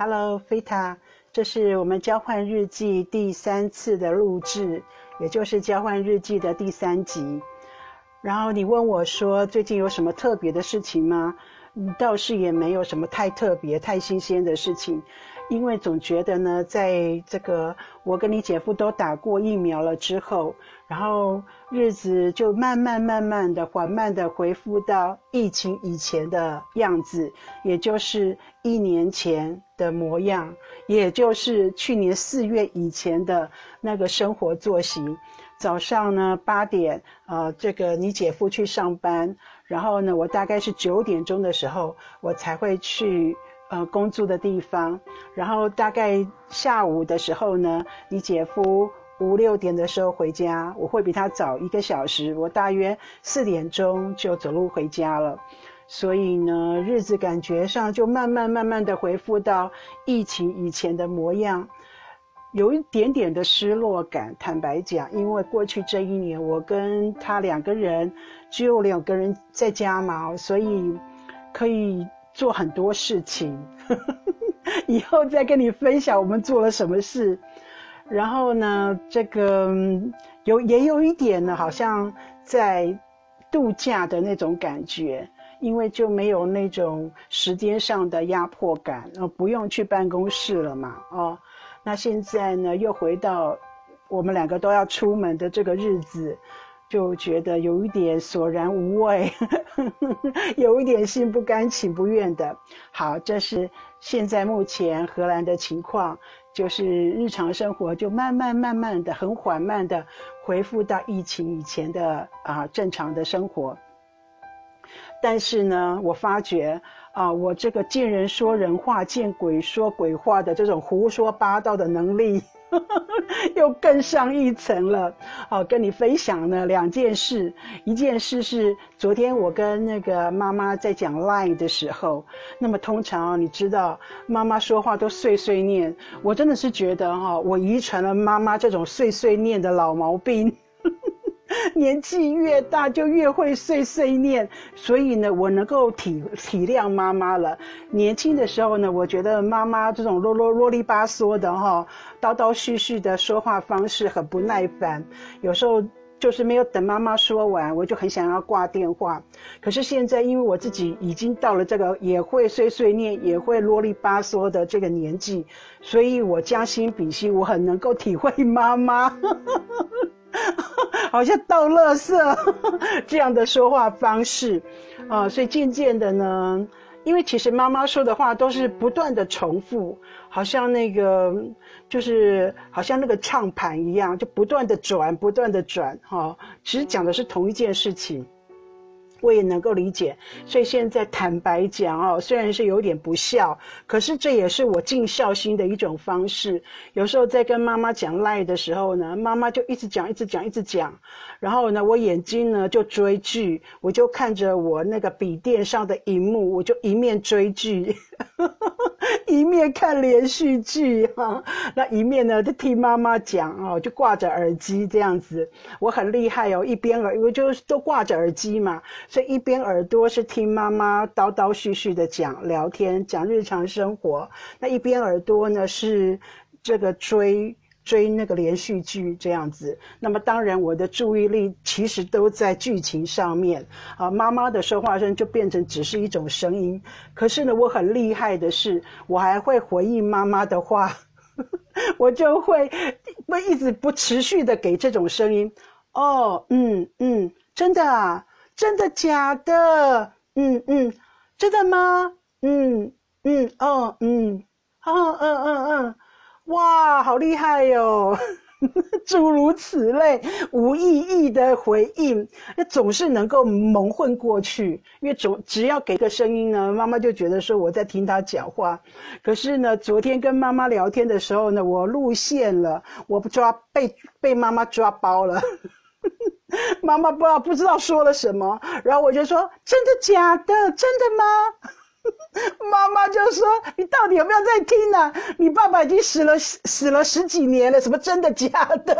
Hello，菲塔，这是我们交换日记第三次的录制，也就是交换日记的第三集。然后你问我说，最近有什么特别的事情吗？倒是也没有什么太特别、太新鲜的事情。因为总觉得呢，在这个我跟你姐夫都打过疫苗了之后，然后日子就慢慢慢慢的、缓慢的恢复到疫情以前的样子，也就是一年前的模样，也就是去年四月以前的那个生活作息。早上呢八点，呃，这个你姐夫去上班，然后呢，我大概是九点钟的时候，我才会去。呃，工作的地方，然后大概下午的时候呢，你姐夫五六点的时候回家，我会比他早一个小时，我大约四点钟就走路回家了，所以呢，日子感觉上就慢慢慢慢的恢复到疫情以前的模样，有一点点的失落感。坦白讲，因为过去这一年，我跟他两个人只有两个人在家嘛，所以可以。做很多事情，以后再跟你分享我们做了什么事。然后呢，这个有也有一点呢，好像在度假的那种感觉，因为就没有那种时间上的压迫感，呃，不用去办公室了嘛，哦，那现在呢，又回到我们两个都要出门的这个日子。就觉得有一点索然无味，有一点心不甘情不愿的。好，这是现在目前荷兰的情况，就是日常生活就慢慢慢慢的、很缓慢的恢复到疫情以前的啊正常的生活。但是呢，我发觉啊，我这个见人说人话，见鬼说鬼话的这种胡说八道的能力。又更上一层了，好，跟你分享呢两件事。一件事是昨天我跟那个妈妈在讲 line 的时候，那么通常你知道妈妈说话都碎碎念，我真的是觉得哈，我遗传了妈妈这种碎碎念的老毛病。年纪越大就越会碎碎念，所以呢，我能够体体谅妈妈了。年轻的时候呢，我觉得妈妈这种啰啰啰里吧嗦的哈，叨叨絮絮的说话方式很不耐烦，有时候就是没有等妈妈说完，我就很想要挂电话。可是现在，因为我自己已经到了这个也会碎碎念、也会啰里吧嗦的这个年纪，所以我将心比心，我很能够体会妈妈。好像倒垃圾 这样的说话方式，啊，所以渐渐的呢，因为其实妈妈说的话都是不断的重复，好像那个就是好像那个唱盘一样，就不断的转，不断的转，哈，其实讲的是同一件事情。我也能够理解，所以现在坦白讲哦，虽然是有点不孝，可是这也是我尽孝心的一种方式。有时候在跟妈妈讲赖的时候呢，妈妈就一直讲，一直讲，一直讲，然后呢，我眼睛呢就追剧，我就看着我那个笔电上的荧幕，我就一面追剧，一面看连续剧哈，那一面呢就听妈妈讲哦，就挂着耳机这样子，我很厉害哦，一边耳，我就都挂着耳机嘛。所以一边耳朵是听妈妈叨叨絮絮的讲聊天讲日常生活，那一边耳朵呢是这个追追那个连续剧这样子。那么当然我的注意力其实都在剧情上面啊，妈妈的说话声就变成只是一种声音。可是呢，我很厉害的是，我还会回应妈妈的话，我就会会一直不持续的给这种声音。哦，嗯嗯，真的啊。真的假的？嗯嗯，真的吗？嗯嗯哦嗯，哦嗯嗯嗯，哇，好厉害哟！诸如此类无意义的回应，那总是能够蒙混过去。因为总只要给个声音呢，妈妈就觉得说我在听她讲话。可是呢，昨天跟妈妈聊天的时候呢，我露馅了，我不抓被被妈妈抓包了。妈妈不知道不知道说了什么，然后我就说：“真的假的？真的吗？” 妈妈就说：“你到底有没有在听呢？你爸爸已经死了死了十几年了，什么真的假的？”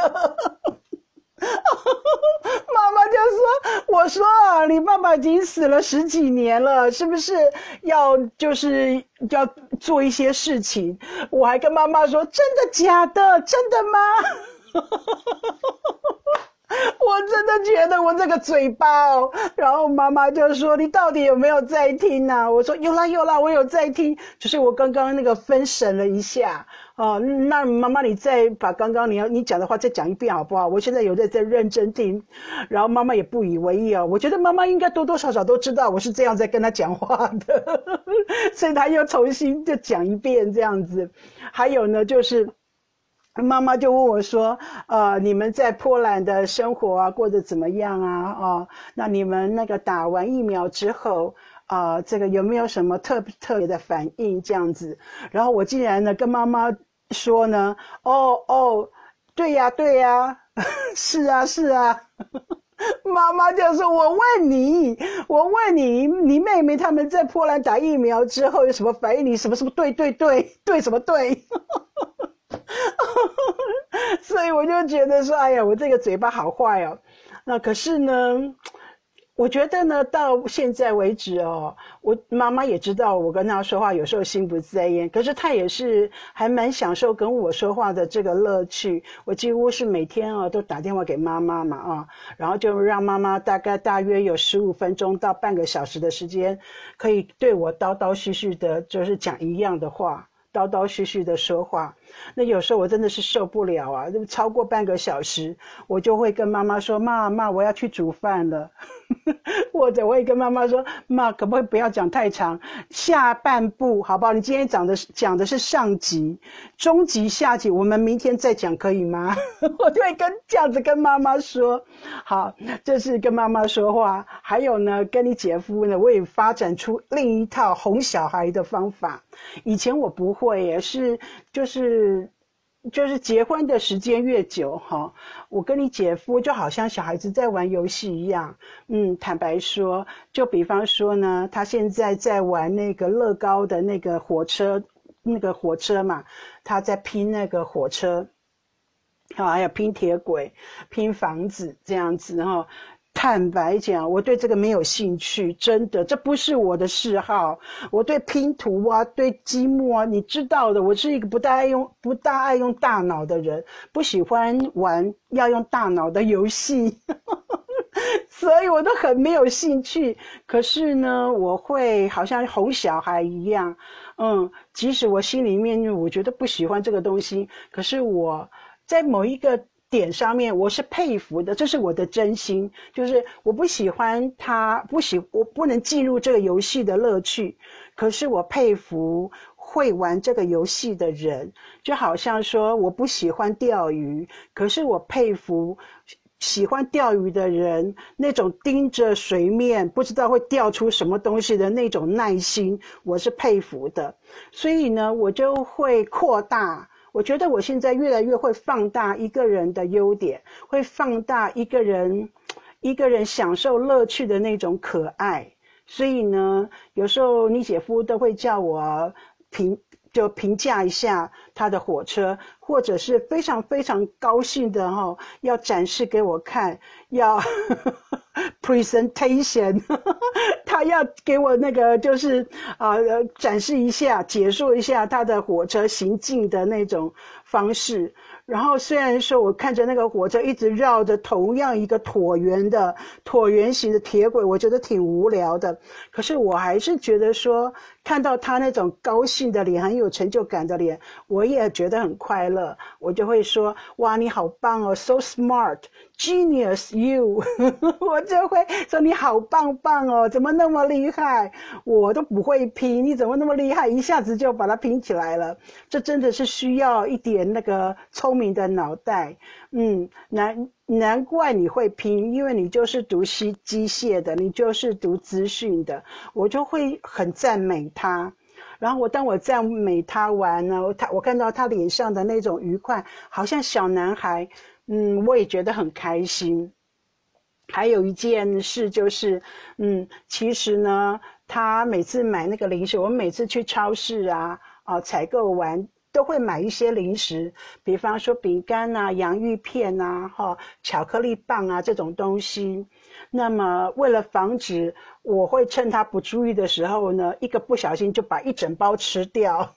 妈妈就说：“我说，你爸爸已经死了十几年了，是不是要就是要做一些事情？”我还跟妈妈说：“真的假的？真的吗？” 真的觉得我这个嘴巴哦，然后妈妈就说：“你到底有没有在听呢？”我说：“有啦有啦，我有在听，只是我刚刚那个分神了一下哦。那妈妈，你再把刚刚你要你讲的话再讲一遍好不好？我现在有在在认真听。”然后妈妈也不以为意哦。我觉得妈妈应该多多少少都知道我是这样在跟她讲话的，所以她又重新就讲一遍这样子。还有呢，就是。妈妈就问我说：“呃，你们在波兰的生活啊，过得怎么样啊？哦，那你们那个打完疫苗之后啊，这个有没有什么特特别的反应？这样子？然后我竟然呢跟妈妈说呢：哦哦，对呀对呀，是 啊是啊。妈妈就说：我问你，我问你，你妹妹他们在波兰打疫苗之后有什么反应？你什么什么对对对对什么对？” 所以我就觉得说，哎呀，我这个嘴巴好坏哦。那可是呢，我觉得呢，到现在为止哦，我妈妈也知道我跟她说话有时候心不在焉，可是她也是还蛮享受跟我说话的这个乐趣。我几乎是每天啊都打电话给妈妈嘛啊，然后就让妈妈大概大约有十五分钟到半个小时的时间，可以对我叨叨絮絮的，就是讲一样的话。叨叨絮絮的说话，那有时候我真的是受不了啊！就超过半个小时，我就会跟妈妈说：“妈妈，我要去煮饭了。”或者我也跟妈妈说：“妈，可不可以不要讲太长？下半部好不好？你今天讲的讲的是上集，中集、下集，我们明天再讲，可以吗？” 我就会跟这样子跟妈妈说。好，这是跟妈妈说话。还有呢，跟你姐夫呢，我也发展出另一套哄小孩的方法。以前我不会，也是就是。就是结婚的时间越久，哈，我跟你姐夫就好像小孩子在玩游戏一样。嗯，坦白说，就比方说呢，他现在在玩那个乐高的那个火车，那个火车嘛，他在拼那个火车，好，还有拼铁轨、拼房子这样子，哈。坦白讲，我对这个没有兴趣，真的，这不是我的嗜好。我对拼图啊，对积木啊，你知道的，我是一个不大爱用、不大爱用大脑的人，不喜欢玩要用大脑的游戏，所以我都很没有兴趣。可是呢，我会好像哄小孩一样，嗯，即使我心里面我觉得不喜欢这个东西，可是我在某一个。点上面我是佩服的，这是我的真心。就是我不喜欢他，不喜我不能进入这个游戏的乐趣。可是我佩服会玩这个游戏的人，就好像说我不喜欢钓鱼，可是我佩服喜欢钓鱼的人那种盯着水面不知道会钓出什么东西的那种耐心，我是佩服的。所以呢，我就会扩大。我觉得我现在越来越会放大一个人的优点，会放大一个人，一个人享受乐趣的那种可爱。所以呢，有时候你姐夫都会叫我评，就评价一下他的火车，或者是非常非常高兴的哈，要展示给我看，要 presentation，他要给我那个就是啊展示一下，解说一下他的火车行进的那种方式。然后虽然说我看着那个火车一直绕着同样一个椭圆的椭圆形的铁轨，我觉得挺无聊的。可是我还是觉得说，看到他那种高兴的脸，很有成就感的脸，我也觉得很快乐。我就会说：“哇，你好棒哦，so smart。” Genius you，我就会说你好棒棒哦，怎么那么厉害？我都不会拼，你怎么那么厉害？一下子就把它拼起来了，这真的是需要一点那个聪明的脑袋。嗯，难难怪你会拼，因为你就是读机机械的，你就是读资讯的，我就会很赞美他。然后我当我赞美他完呢，他我看到他脸上的那种愉快，好像小男孩。嗯，我也觉得很开心。还有一件事就是，嗯，其实呢，他每次买那个零食，我每次去超市啊，啊，采购完。都会买一些零食，比方说饼干啊、洋芋片啊、哈巧克力棒啊这种东西。那么为了防止我会趁他不注意的时候呢，一个不小心就把一整包吃掉，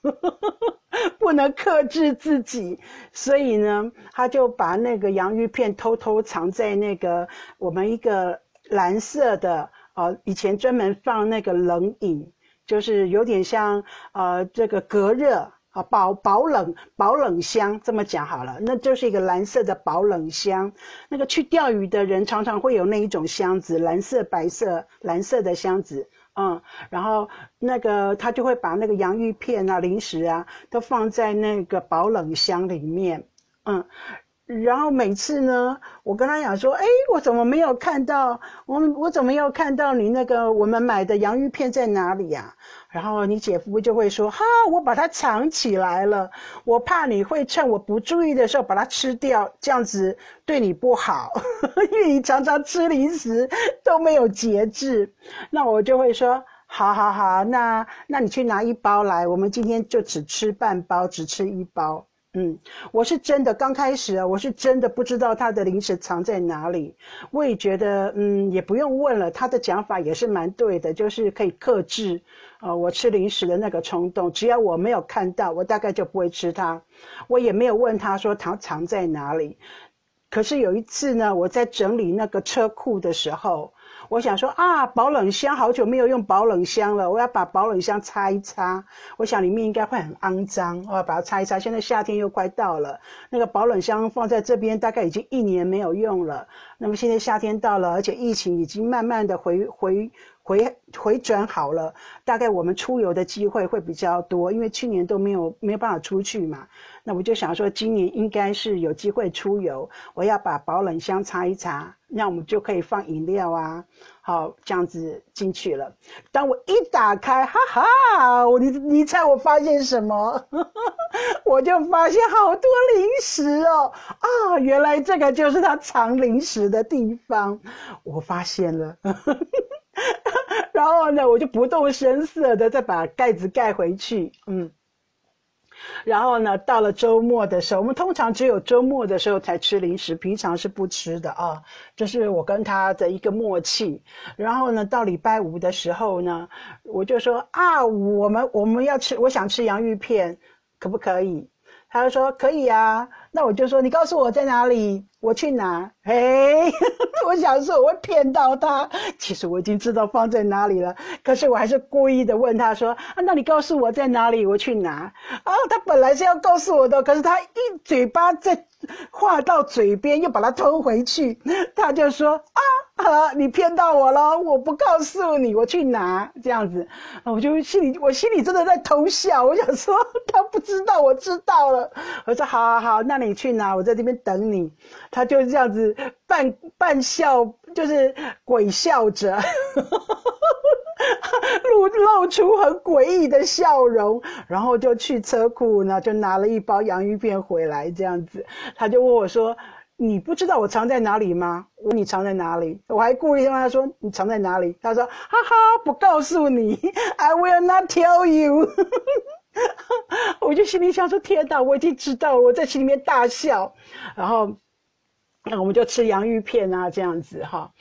不能克制自己，所以呢，他就把那个洋芋片偷偷藏在那个我们一个蓝色的呃，以前专门放那个冷饮，就是有点像呃这个隔热。啊，保保冷保冷箱这么讲好了，那就是一个蓝色的保冷箱。那个去钓鱼的人常常会有那一种箱子，蓝色、白色、蓝色的箱子，嗯，然后那个他就会把那个洋芋片啊、零食啊都放在那个保冷箱里面，嗯。然后每次呢，我跟他讲说，哎，我怎么没有看到？我我怎么没有看到你那个我们买的洋芋片在哪里呀？然后你姐夫就会说，哈，我把它藏起来了，我怕你会趁我不注意的时候把它吃掉，这样子对你不好，因为你常常吃零食都没有节制。那我就会说，好好好，那那你去拿一包来，我们今天就只吃半包，只吃一包。嗯，我是真的刚开始啊，我是真的不知道他的零食藏在哪里。我也觉得，嗯，也不用问了，他的讲法也是蛮对的，就是可以克制，呃，我吃零食的那个冲动。只要我没有看到，我大概就不会吃它。我也没有问他说它藏在哪里。可是有一次呢，我在整理那个车库的时候。我想说啊，保冷箱好久没有用保冷箱了，我要把保冷箱擦一擦。我想里面应该会很肮脏，我要把它擦一擦。现在夏天又快到了，那个保冷箱放在这边大概已经一年没有用了。那么现在夏天到了，而且疫情已经慢慢的回回回回转好了，大概我们出游的机会会比较多，因为去年都没有没有办法出去嘛。那我就想说，今年应该是有机会出游，我要把保冷箱擦一擦，那我们就可以放饮料啊，好这样子进去了。当我一打开，哈哈，你你猜我发现什么？我就发现好多零食哦，啊，原来这个就是他藏零食的地方，我发现了。然后呢，我就不动声色的再把盖子盖回去，嗯。然后呢，到了周末的时候，我们通常只有周末的时候才吃零食，平常是不吃的啊。这是我跟他的一个默契。然后呢，到礼拜五的时候呢，我就说啊，我们我们要吃，我想吃洋芋片，可不可以？他就说可以啊。那我就说，你告诉我在哪里，我去拿。嘿，我想说我会骗到他，其实我已经知道放在哪里了，可是我还是故意的问他说：“啊，那你告诉我在哪里，我去拿。”啊，他本来是要告诉我的，可是他一嘴巴在话到嘴边，又把它吞回去，他就说：“啊。”啊！你骗到我了，我不告诉你，我去拿这样子，我就心里我心里真的在偷笑。我想说 他不知道，我知道了。我说好好好，那你去拿，我在这边等你。他就这样子半半笑，就是鬼笑着，露露出很诡异的笑容，然后就去车库呢，就拿了一包洋芋片回来，这样子。他就问我说。你不知道我藏在哪里吗？我你藏在哪里？我还故意问他说你藏在哪里？他说哈哈，不告诉你，I will not tell you。我就心里想说天哪，我已经知道了，我在心里面大笑。然后，那我们就吃洋芋片啊，这样子哈。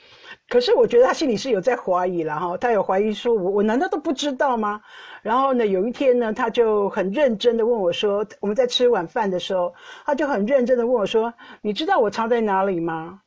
可是我觉得他心里是有在怀疑了哈，他有怀疑说，我我难道都不知道吗？然后呢，有一天呢，他就很认真的问我说，我们在吃晚饭的时候，他就很认真的问我说，你知道我藏在哪里吗？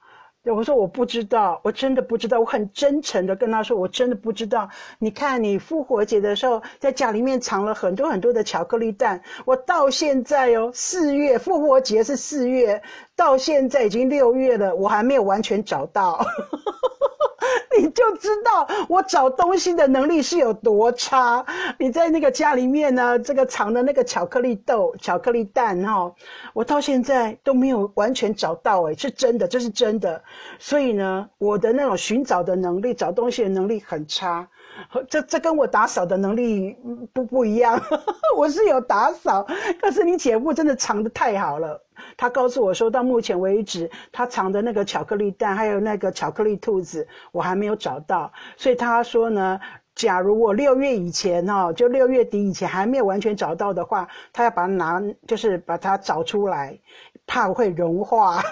我说我不知道，我真的不知道。我很真诚的跟他说，我真的不知道。你看，你复活节的时候在家里面藏了很多很多的巧克力蛋，我到现在哦，四月复活节是四月，到现在已经六月了，我还没有完全找到。你就知道我找东西的能力是有多差。你在那个家里面呢，这个藏的那个巧克力豆、巧克力蛋哈，我到现在都没有完全找到，哎，是真的，这是真的。所以呢，我的那种寻找的能力、找东西的能力很差。这这跟我打扫的能力不不一样。我是有打扫，可是你姐夫真的藏的太好了。他告诉我说，到目前为止，他藏的那个巧克力蛋，还有那个巧克力兔子，我还没有找到。所以他说呢，假如我六月以前哦，就六月底以前还没有完全找到的话，他要把它拿，就是把它找出来，怕会融化，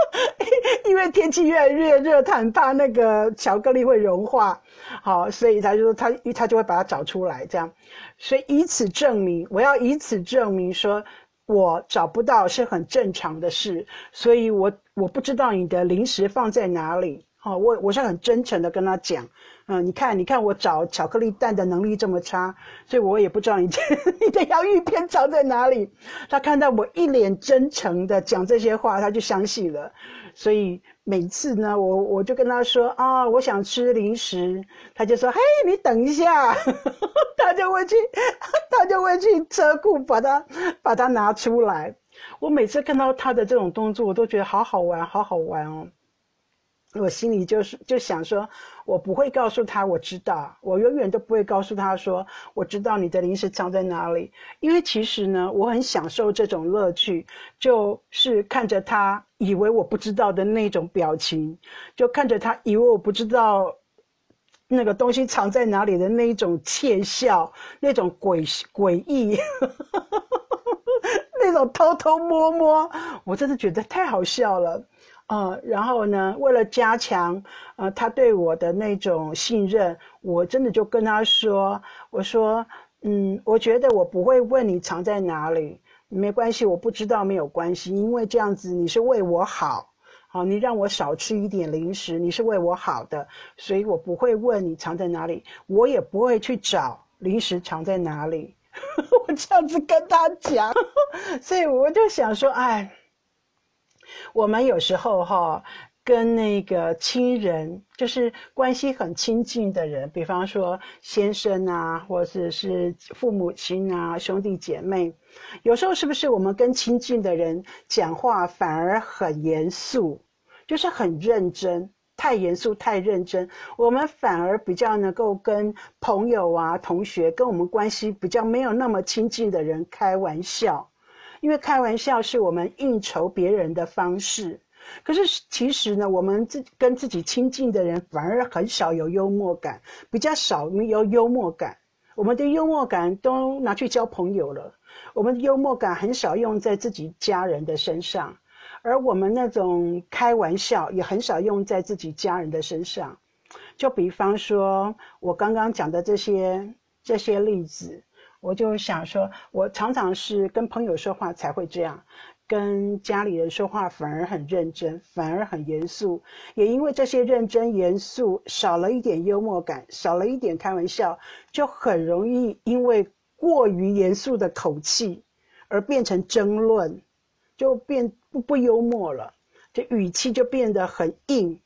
因为天气越来越热，他很怕那个巧克力会融化，好，所以他就说他他就会把它找出来，这样，所以以此证明，我要以此证明说，我找不到是很正常的事，所以我我不知道你的零食放在哪里，好，我我是很真诚的跟他讲。嗯，你看，你看我找巧克力蛋的能力这么差，所以我也不知道你 你的洋芋片藏在哪里。他看到我一脸真诚的讲这些话，他就相信了。所以每次呢，我我就跟他说啊，我想吃零食，他就说，嘿，你等一下，他就会去，他就会去车库把它把它拿出来。我每次看到他的这种动作，我都觉得好好玩，好好玩哦。我心里就是就想说，我不会告诉他我知道，我永远都不会告诉他说我知道你的零食藏在哪里，因为其实呢，我很享受这种乐趣，就是看着他以为我不知道的那种表情，就看着他以为我不知道那个东西藏在哪里的那一种窃笑，那种诡诡异，那种偷偷摸摸，我真的觉得太好笑了。呃，然后呢，为了加强呃他对我的那种信任，我真的就跟他说：“我说，嗯，我觉得我不会问你藏在哪里，没关系，我不知道没有关系，因为这样子你是为我好，好，你让我少吃一点零食，你是为我好的，所以我不会问你藏在哪里，我也不会去找零食藏在哪里。我这样子跟他讲，所以我就想说，哎。”我们有时候哈，跟那个亲人，就是关系很亲近的人，比方说先生啊，或者是父母亲啊、兄弟姐妹，有时候是不是我们跟亲近的人讲话反而很严肃，就是很认真，太严肃、太认真，我们反而比较能够跟朋友啊、同学，跟我们关系比较没有那么亲近的人开玩笑。因为开玩笑是我们应酬别人的方式，可是其实呢，我们自跟自己亲近的人反而很少有幽默感，比较少有幽默感。我们的幽默感都拿去交朋友了，我们的幽默感很少用在自己家人的身上，而我们那种开玩笑也很少用在自己家人的身上。就比方说我刚刚讲的这些这些例子。我就想说，我常常是跟朋友说话才会这样，跟家里人说话反而很认真，反而很严肃。也因为这些认真严肃，少了一点幽默感，少了一点开玩笑，就很容易因为过于严肃的口气而变成争论，就变不不幽默了，这语气就变得很硬，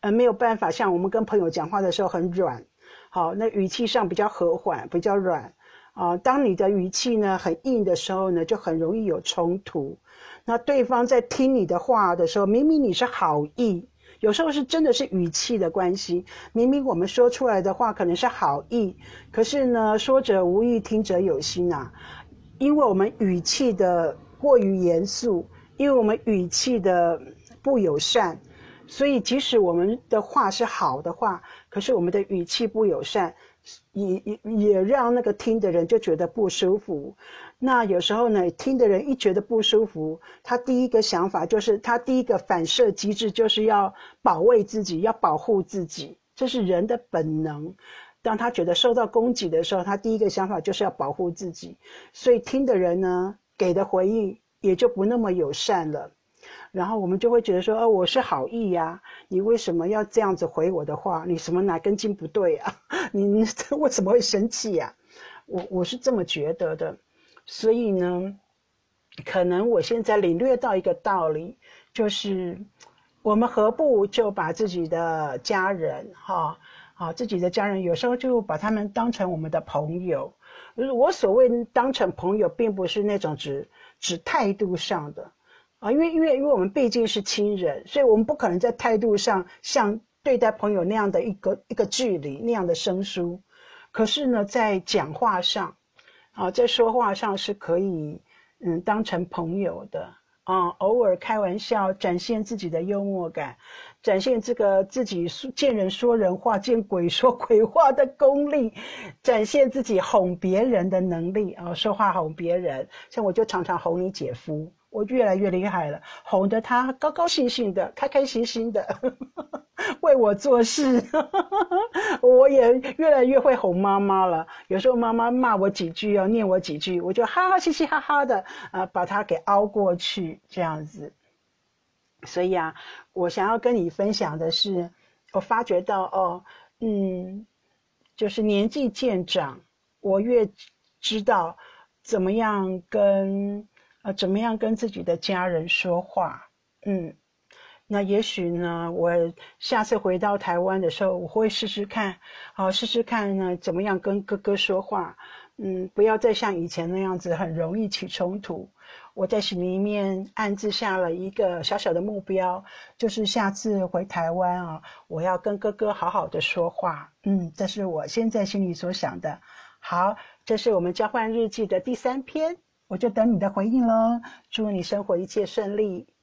呃，没有办法像我们跟朋友讲话的时候很软，好，那语气上比较和缓，比较软。啊，当你的语气呢很硬的时候呢，就很容易有冲突。那对方在听你的话的时候，明明你是好意，有时候是真的是语气的关系。明明我们说出来的话可能是好意，可是呢，说者无意，听者有心啊。因为我们语气的过于严肃，因为我们语气的不友善，所以即使我们的话是好的话，可是我们的语气不友善。也也也让那个听的人就觉得不舒服。那有时候呢，听的人一觉得不舒服，他第一个想法就是他第一个反射机制就是要保卫自己，要保护自己，这是人的本能。当他觉得受到攻击的时候，他第一个想法就是要保护自己，所以听的人呢给的回应也就不那么友善了。然后我们就会觉得说，哦，我是好意呀，你为什么要这样子回我的话？你什么哪根筋不对啊？你为什么会生气呀？我我是这么觉得的，所以呢，可能我现在领略到一个道理，就是我们何不就把自己的家人，哈，啊，自己的家人，有时候就把他们当成我们的朋友。我所谓当成朋友，并不是那种指指态度上的。啊，因为因为因为我们毕竟是亲人，所以我们不可能在态度上像对待朋友那样的一个一个距离那样的生疏。可是呢，在讲话上，啊，在说话上是可以，嗯，当成朋友的。啊，偶尔开玩笑，展现自己的幽默感，展现这个自己见人说人话，见鬼说鬼话的功力，展现自己哄别人的能力啊，说话哄别人。像我就常常哄你姐夫，我越来越厉害了，哄得他高高兴兴的，开开心心的，为我做事。我也越来越会哄妈妈了。有时候妈妈骂我几句，要念我几句，我就哈哈嘻嘻哈哈的，啊，把他给熬过去，这样子。所以啊，我想要跟你分享的是，我发觉到哦，嗯，就是年纪渐长，我越知道怎么样跟啊怎么样跟自己的家人说话，嗯。那也许呢，我下次回到台湾的时候，我会试试看，好试试看呢，怎么样跟哥哥说话，嗯，不要再像以前那样子很容易起冲突。我在心里面暗自下了一个小小的目标，就是下次回台湾啊，我要跟哥哥好好的说话。嗯，这是我现在心里所想的。好，这是我们交换日记的第三篇，我就等你的回应喽。祝你生活一切顺利。